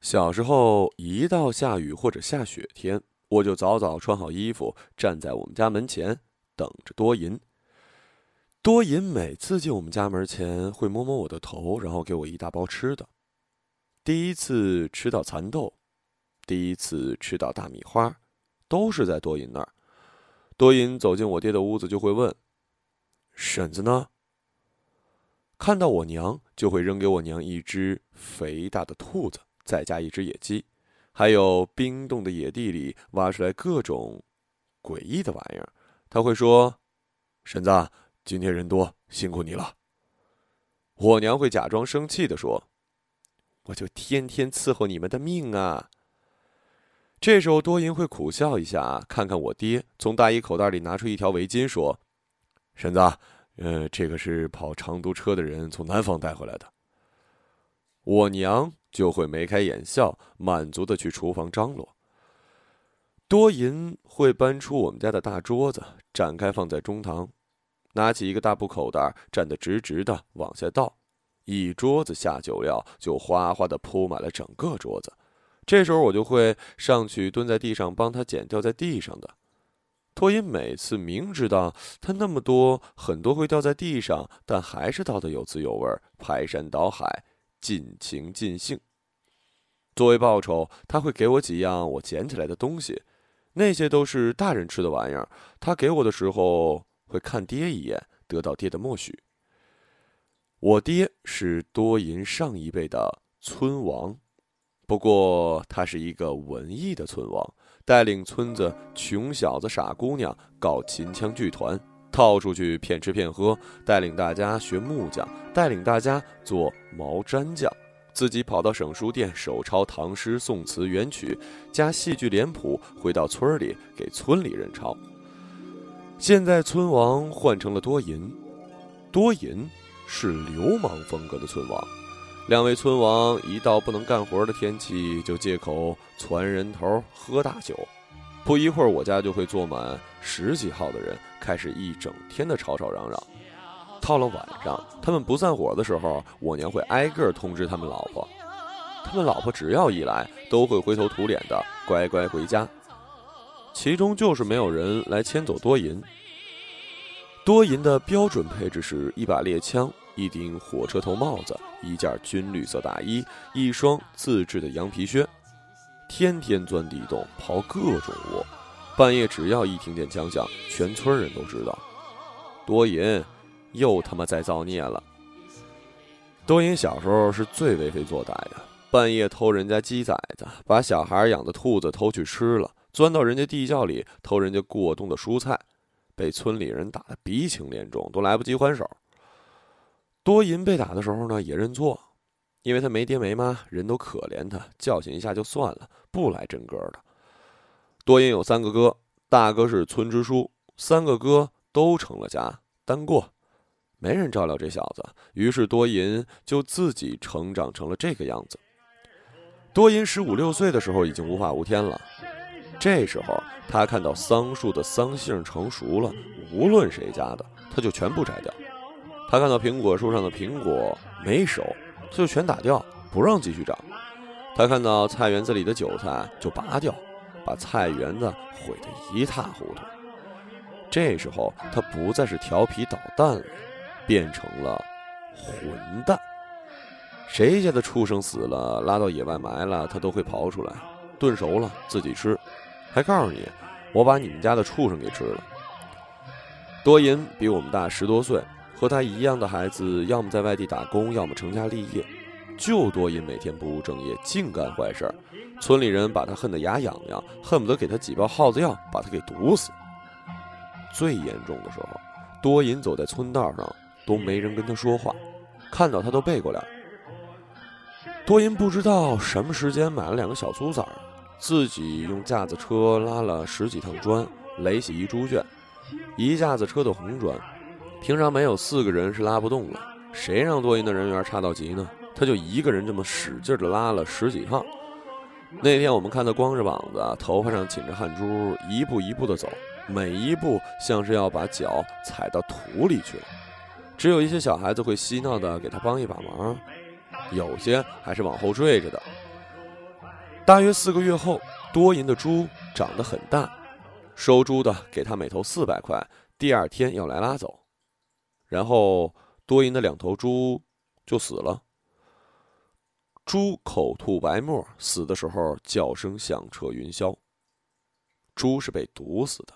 小时候，一到下雨或者下雪天，我就早早穿好衣服，站在我们家门前等着多银。多银每次进我们家门前，会摸摸我的头，然后给我一大包吃的。第一次吃到蚕豆，第一次吃到大米花，都是在多银那儿。多银走进我爹的屋子，就会问：“婶子呢？”看到我娘，就会扔给我娘一只肥大的兔子。再加一只野鸡，还有冰冻的野地里挖出来各种诡异的玩意儿。他会说：“婶子，今天人多，辛苦你了。”我娘会假装生气的说：“我就天天伺候你们的命啊。”这时候多银会苦笑一下，看看我爹，从大衣口袋里拿出一条围巾，说：“婶子，呃，这个是跑长途车的人从南方带回来的。”我娘。就会眉开眼笑，满足的去厨房张罗。多银会搬出我们家的大桌子，展开放在中堂，拿起一个大布口袋，站得直直的往下倒，一桌子下酒料就哗哗的铺满了整个桌子。这时候我就会上去蹲在地上帮他捡掉在地上的。多银每次明知道他那么多很多会掉在地上，但还是倒得有滋有味，排山倒海。尽情尽兴。作为报酬，他会给我几样我捡起来的东西，那些都是大人吃的玩意儿。他给我的时候会看爹一眼，得到爹的默许。我爹是多银上一辈的村王，不过他是一个文艺的村王，带领村子穷小子、傻姑娘搞秦腔剧团。套出去骗吃骗喝，带领大家学木匠，带领大家做毛毡匠，自己跑到省书店手抄唐诗宋词元曲，加戏剧脸谱，回到村里给村里人抄。现在村王换成了多银，多银是流氓风格的村王。两位村王一到不能干活的天气，就借口攒人头喝大酒。不一会儿，我家就会坐满十几号的人，开始一整天的吵吵嚷嚷。到了晚上，他们不散伙的时候，我娘会挨个通知他们老婆。他们老婆只要一来，都会灰头土脸的乖乖回家。其中就是没有人来牵走多银。多银的标准配置是一把猎枪、一顶火车头帽子、一件军绿色大衣、一双自制的羊皮靴。天天钻地洞刨各种窝，半夜只要一听见枪响，全村人都知道，多银又他妈在造孽了。多银小时候是最为非作歹的，半夜偷人家鸡崽子，把小孩养的兔子偷去吃了，钻到人家地窖里偷人家过冬的蔬菜，被村里人打得鼻青脸肿，都来不及还手。多银被打的时候呢，也认错。因为他没爹没妈，人都可怜他，教训一下就算了，不来真格的。多银有三个哥，大哥是村支书，三个哥都成了家，单过，没人照料这小子，于是多银就自己成长成了这个样子。多银十五六岁的时候已经无法无天了，这时候他看到桑树的桑杏成熟了，无论谁家的，他就全部摘掉；他看到苹果树上的苹果没熟。就全打掉，不让继续长。他看到菜园子里的韭菜就拔掉，把菜园子毁得一塌糊涂。这时候他不再是调皮捣蛋了，变成了混蛋。谁家的畜生死了，拉到野外埋了，他都会刨出来，炖熟了自己吃，还告诉你，我把你们家的畜生给吃了。多银比我们大十多岁。和他一样的孩子，要么在外地打工，要么成家立业。就多因每天不务正业，净干坏事儿，村里人把他恨得牙痒痒，恨不得给他几包耗子药，把他给毒死。最严重的时候，多银走在村道上，都没人跟他说话，看到他都背过脸。多银不知道什么时间买了两个小猪崽儿，自己用架子车拉了十几趟砖，垒起一猪圈，一架子车的红砖。平常没有四个人是拉不动的，谁让多银的人缘差到极呢？他就一个人这么使劲的拉了十几趟。那天我们看他光着膀子，头发上沁着汗珠，一步一步的走，每一步像是要把脚踩到土里去了。只有一些小孩子会嬉闹的给他帮一把忙，有些还是往后坠着的。大约四个月后，多银的猪长得很大，收猪的给他每头四百块，第二天要来拉走。然后多银的两头猪就死了。猪口吐白沫，死的时候叫声响彻云霄。猪是被毒死的。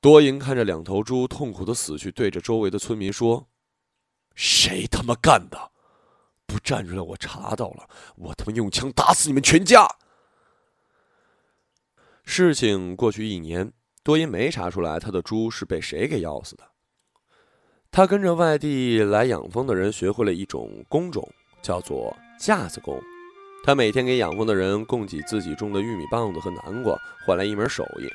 多银看着两头猪痛苦的死去，对着周围的村民说：“谁他妈干的？不站出来，我查到了，我他妈用枪打死你们全家！”事情过去一年，多银没查出来他的猪是被谁给咬死的。他跟着外地来养蜂的人学会了一种工种，叫做。架子工，他每天给养蜂的人供给自己种的玉米棒子和南瓜，换来一门手艺。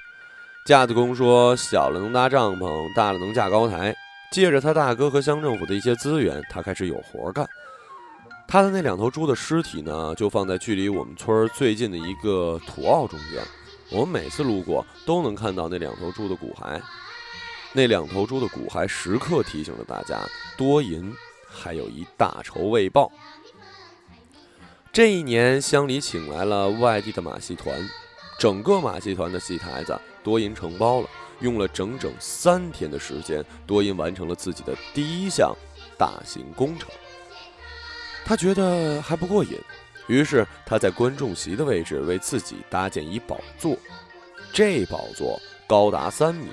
架子工说：“小了能搭帐篷，大了能架高台。”借着他大哥和乡政府的一些资源，他开始有活干。他的那两头猪的尸体呢，就放在距离我们村最近的一个土坳中间。我们每次路过，都能看到那两头猪的骨骸。那两头猪的骨骸时刻提醒着大家：多银还有一大仇未报。这一年，乡里请来了外地的马戏团，整个马戏团的戏台子多银承包了，用了整整三天的时间，多银完成了自己的第一项大型工程。他觉得还不过瘾，于是他在观众席的位置为自己搭建一宝座，这宝座高达三米，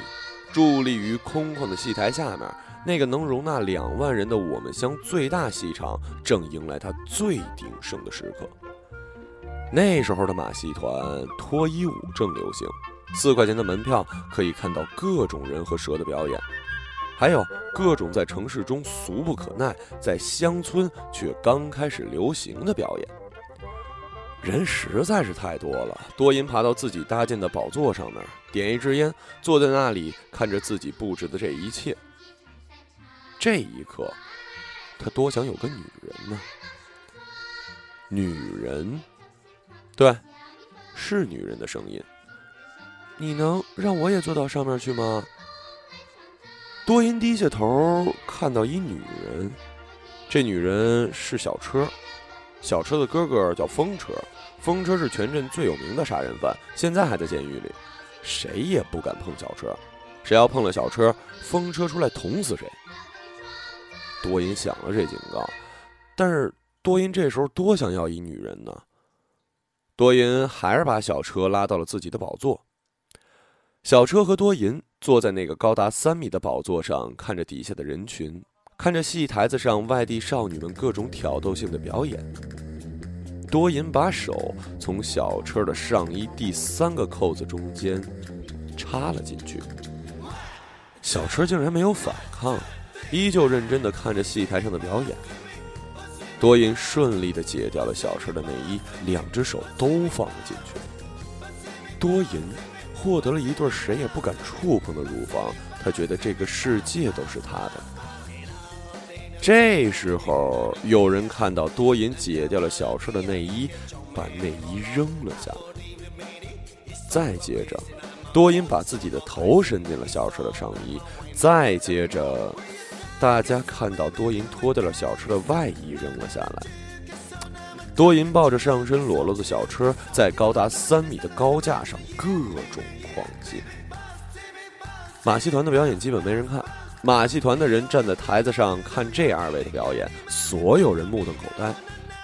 伫立于空旷的戏台下面。那个能容纳两万人的我们乡最大戏场，正迎来它最鼎盛的时刻。那时候的马戏团脱衣舞正流行，四块钱的门票可以看到各种人和蛇的表演，还有各种在城市中俗不可耐，在乡村却刚开始流行的表演。人实在是太多了，多银爬到自己搭建的宝座上面，点一支烟，坐在那里看着自己布置的这一切。这一刻，他多想有个女人呢。女人，对，是女人的声音。你能让我也坐到上面去吗？多银低下头，看到一女人。这女人是小车，小车的哥哥叫风车。风车是全镇最有名的杀人犯，现在还在监狱里。谁也不敢碰小车，谁要碰了小车，风车出来捅死谁。多银响了这警告，但是多银这时候多想要一女人呢。多银还是把小车拉到了自己的宝座。小车和多银坐在那个高达三米的宝座上，看着底下的人群，看着戏台子上外地少女们各种挑逗性的表演。多银把手从小车的上衣第三个扣子中间插了进去，小车竟然没有反抗。依旧认真地看着戏台上的表演，多银顺利地解掉了小车的内衣，两只手都放了进去。多银获得了一对谁也不敢触碰的乳房，他觉得这个世界都是他的。这时候，有人看到多银解掉了小车的内衣，把内衣扔了下来。再接着，多银把自己的头伸进了小车的上衣，再接着。大家看到多银脱掉了小车的外衣，扔了下来。多银抱着上身裸露的小车，在高达三米的高架上各种狂进。马戏团的表演基本没人看，马戏团的人站在台子上看这二位的表演，所有人目瞪口呆，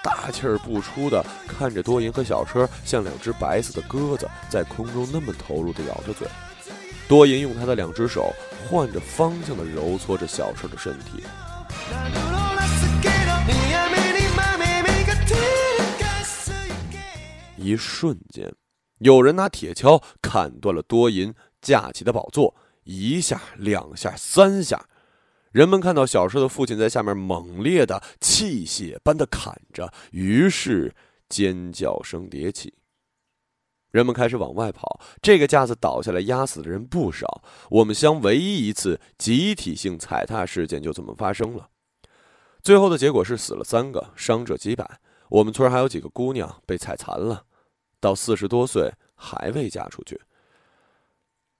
大气儿不出的看着多银和小车像两只白色的鸽子，在空中那么投入的咬着嘴。多银用他的两只手换着方向的揉搓着小车的身体，一瞬间，有人拿铁锹砍断了多银架起的宝座，一下、两下、三下，人们看到小车的父亲在下面猛烈的气血般的砍着，于是尖叫声迭起。人们开始往外跑，这个架子倒下来，压死的人不少。我们乡唯一一次集体性踩踏事件就这么发生了。最后的结果是死了三个，伤者几百。我们村还有几个姑娘被踩残了，到四十多岁还未嫁出去。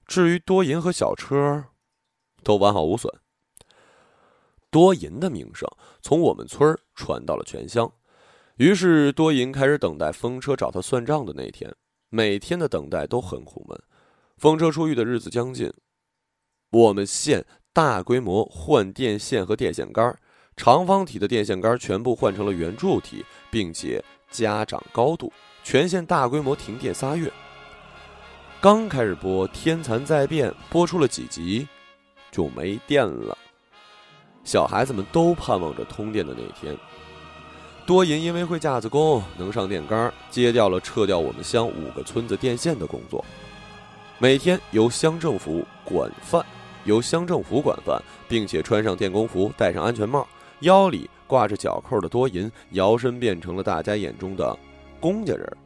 至于多银和小车，都完好无损。多银的名声从我们村传到了全乡。于是多银开始等待风车找他算账的那天。每天的等待都很苦闷。风车出狱的日子将近，我们县大规模换电线和电线杆，长方体的电线杆全部换成了圆柱体，并且加长高度。全县大规模停电仨月。刚开始播《天蚕在变》，播出了几集，就没电了。小孩子们都盼望着通电的那天。多银因为会架子工，能上电杆，接掉了撤掉我们乡五个村子电线的工作。每天由乡政府管饭，由乡政府管饭，并且穿上电工服，戴上安全帽，腰里挂着脚扣的多银，摇身变成了大家眼中的公家人。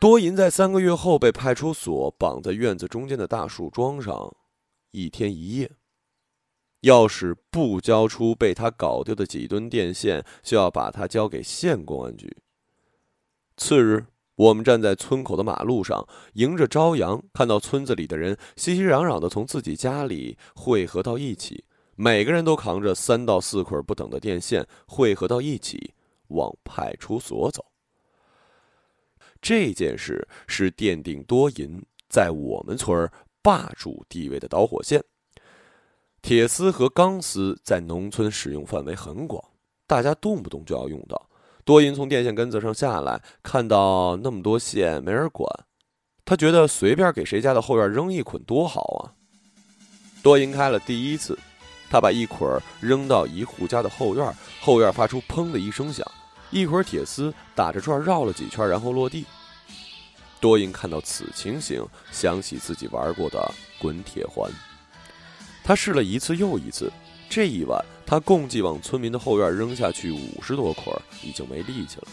多银在三个月后被派出所绑在院子中间的大树桩上，一天一夜。要是不交出被他搞丢的几吨电线，就要把他交给县公安局。次日，我们站在村口的马路上，迎着朝阳，看到村子里的人熙熙攘攘的从自己家里汇合到一起，每个人都扛着三到四捆不等的电线，汇合到一起往派出所走。这件事是奠定多银在我们村霸主地位的导火线。铁丝和钢丝在农村使用范围很广，大家动不动就要用到。多银从电线根子上下来，看到那么多线没人管，他觉得随便给谁家的后院扔一捆多好啊。多银开了第一次，他把一捆扔到一户家的后院，后院发出砰的一声响。一会儿，铁丝打着转绕了几圈，然后落地。多银看到此情形，想起自己玩过的滚铁环，他试了一次又一次。这一晚，他共计往村民的后院扔下去五十多捆，已经没力气了。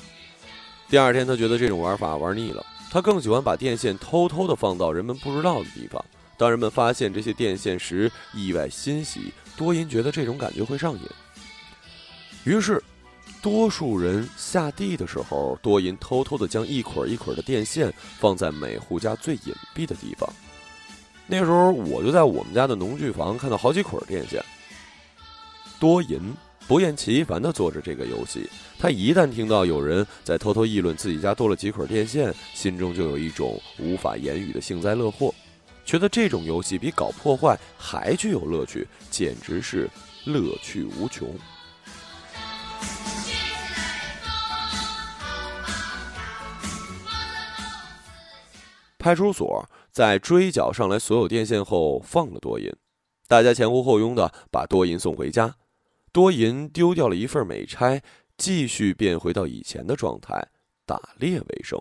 第二天，他觉得这种玩法玩腻了，他更喜欢把电线偷偷的放到人们不知道的地方。当人们发现这些电线时，意外欣喜。多银觉得这种感觉会上瘾，于是。多数人下地的时候，多银偷偷的将一捆一捆的电线放在每户家最隐蔽的地方。那时候，我就在我们家的农具房看到好几捆电线。多银不厌其烦的做着这个游戏。他一旦听到有人在偷偷议论自己家多了几捆电线，心中就有一种无法言语的幸灾乐祸，觉得这种游戏比搞破坏还具有乐趣，简直是乐趣无穷。派出所，在追缴上来所有电线后放了多银，大家前呼后拥的把多银送回家。多银丢掉了一份美差，继续变回到以前的状态，打猎为生。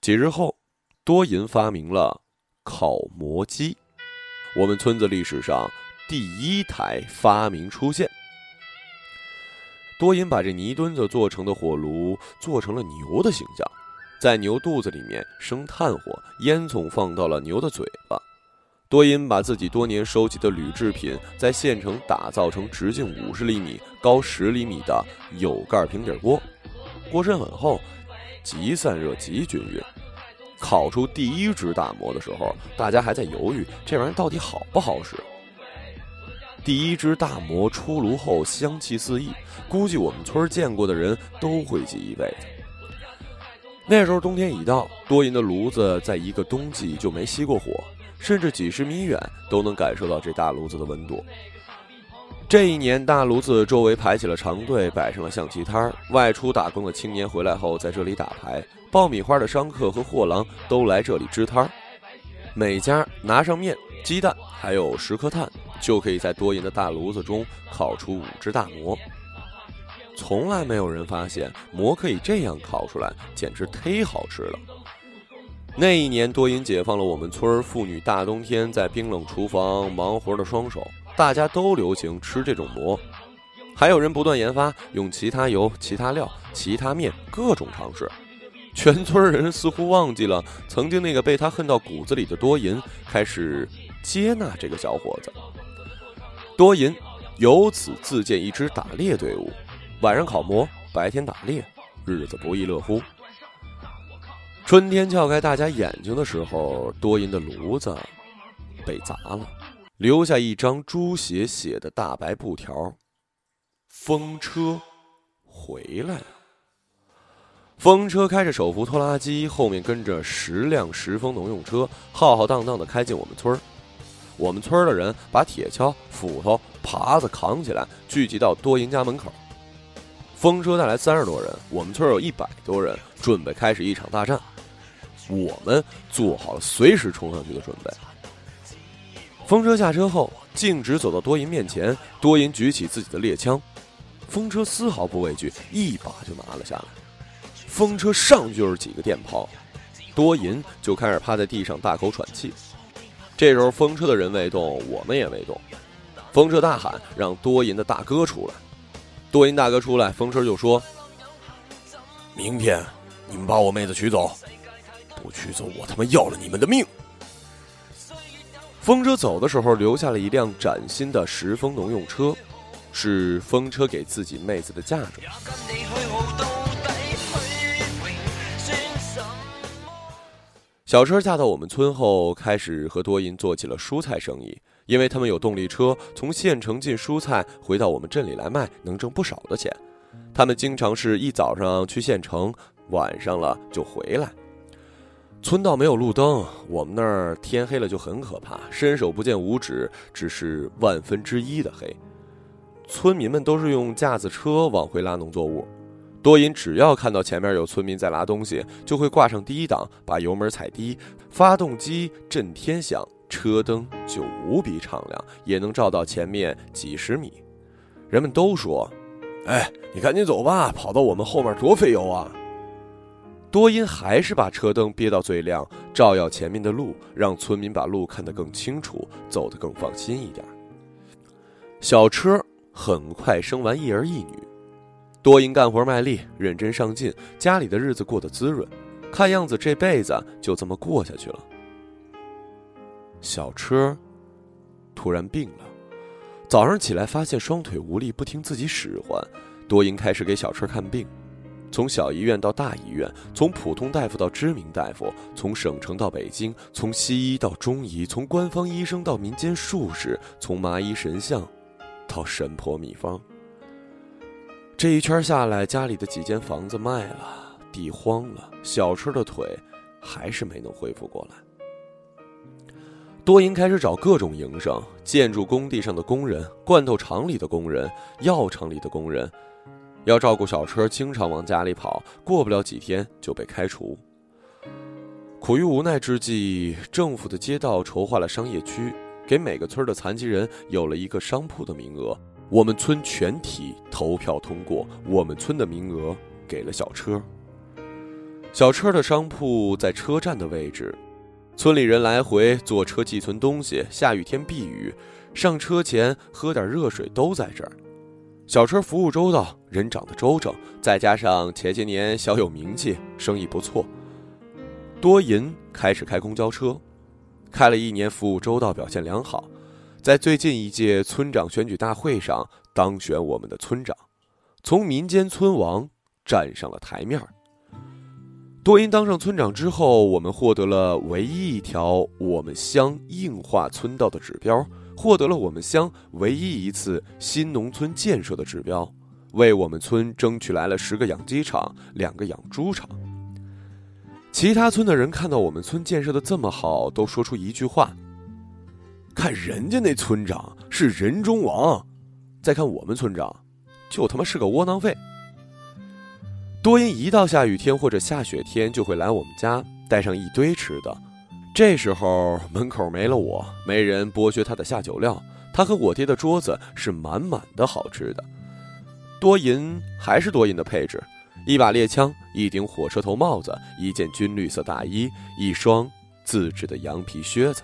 几日后，多银发明了烤馍机，我们村子历史上第一台发明出现。多银把这泥墩子做成的火炉做成了牛的形象。在牛肚子里面生炭火，烟囱放到了牛的嘴巴。多银把自己多年收集的铝制品在县城打造成直径五十厘米、高十厘米的有盖平底锅，锅身很厚，极散热极均匀。烤出第一只大馍的时候，大家还在犹豫这玩意儿到底好不好使。第一只大馍出炉后，香气四溢，估计我们村见过的人都会记一辈子。那时候冬天已到，多银的炉子在一个冬季就没熄过火，甚至几十米远都能感受到这大炉子的温度。这一年，大炉子周围排起了长队，摆上了象棋摊儿。外出打工的青年回来后，在这里打牌。爆米花的商客和货郎都来这里支摊儿。每家拿上面、鸡蛋，还有十颗炭，就可以在多银的大炉子中烤出五只大馍。从来没有人发现馍可以这样烤出来，简直忒好吃了。那一年，多银解放了我们村妇女大冬天在冰冷厨房忙活的双手，大家都流行吃这种馍。还有人不断研发，用其他油、其他料、其他面，各种尝试。全村人似乎忘记了曾经那个被他恨到骨子里的多银，开始接纳这个小伙子。多银由此自建一支打猎队伍。晚上烤馍，白天打猎，日子不亦乐乎。春天撬开大家眼睛的时候，多银的炉子被砸了，留下一张猪血写的大白布条：“风车回来了。”风车开着手扶拖拉机，后面跟着十辆石峰农用车，浩浩荡荡的开进我们村儿。我们村的人把铁锹、斧头、耙子扛起来，聚集到多银家门口。风车带来三十多人，我们村有一百多人，准备开始一场大战。我们做好了随时冲上去的准备。风车下车后，径直走到多银面前，多银举起自己的猎枪，风车丝毫不畏惧，一把就拿了下来。风车上就是几个电炮，多银就开始趴在地上大口喘气。这时候风车的人未动，我们也未动。风车大喊：“让多银的大哥出来！”多银大哥出来，风车就说：“明天你们把我妹子娶走，不娶走我他妈要了你们的命！”风车走的时候留下了一辆崭新的石峰农用车，是风车给自己妹子的嫁妆。小车嫁到我们村后，开始和多银做起了蔬菜生意。因为他们有动力车，从县城进蔬菜，回到我们镇里来卖，能挣不少的钱。他们经常是一早上去县城，晚上了就回来。村道没有路灯，我们那儿天黑了就很可怕，伸手不见五指，只是万分之一的黑。村民们都是用架子车往回拉农作物。多银只要看到前面有村民在拉东西，就会挂上第一档，把油门踩低，发动机震天响，车灯就无比敞亮，也能照到前面几十米。人们都说：“哎，你赶紧走吧，跑到我们后面多费油啊！”多银还是把车灯憋到最亮，照耀前面的路，让村民把路看得更清楚，走得更放心一点。小车很快生完一儿一女。多银干活卖力，认真上进，家里的日子过得滋润，看样子这辈子就这么过下去了。小车突然病了，早上起来发现双腿无力，不听自己使唤。多银开始给小车看病，从小医院到大医院，从普通大夫到知名大夫，从省城到北京，从西医到中医，从官方医生到民间术士，从麻衣神相到神婆秘方。这一圈下来，家里的几间房子卖了，地荒了，小车的腿还是没能恢复过来。多银开始找各种营生，建筑工地上的工人，罐头厂里的工人，药厂里的工人，要照顾小车，经常往家里跑，过不了几天就被开除。苦于无奈之际，政府的街道筹划了商业区，给每个村的残疾人有了一个商铺的名额。我们村全体投票通过，我们村的名额给了小车。小车的商铺在车站的位置，村里人来回坐车寄存东西，下雨天避雨，上车前喝点热水都在这儿。小车服务周到，人长得周正，再加上前些年小有名气，生意不错。多银开始开公交车，开了一年，服务周到，表现良好。在最近一届村长选举大会上当选我们的村长，从民间村王站上了台面儿多因当上村长之后，我们获得了唯一一条我们乡硬化村道的指标，获得了我们乡唯一一次新农村建设的指标，为我们村争取来了十个养鸡场、两个养猪场。其他村的人看到我们村建设的这么好，都说出一句话。看人家那村长是人中王，再看我们村长，就他妈是个窝囊废。多因一到下雨天或者下雪天，就会来我们家带上一堆吃的。这时候门口没了我，没人剥削他的下酒料，他和我爹的桌子是满满的好吃的。多银还是多银的配置：一把猎枪，一顶火车头帽子，一件军绿色大衣，一双自制的羊皮靴子。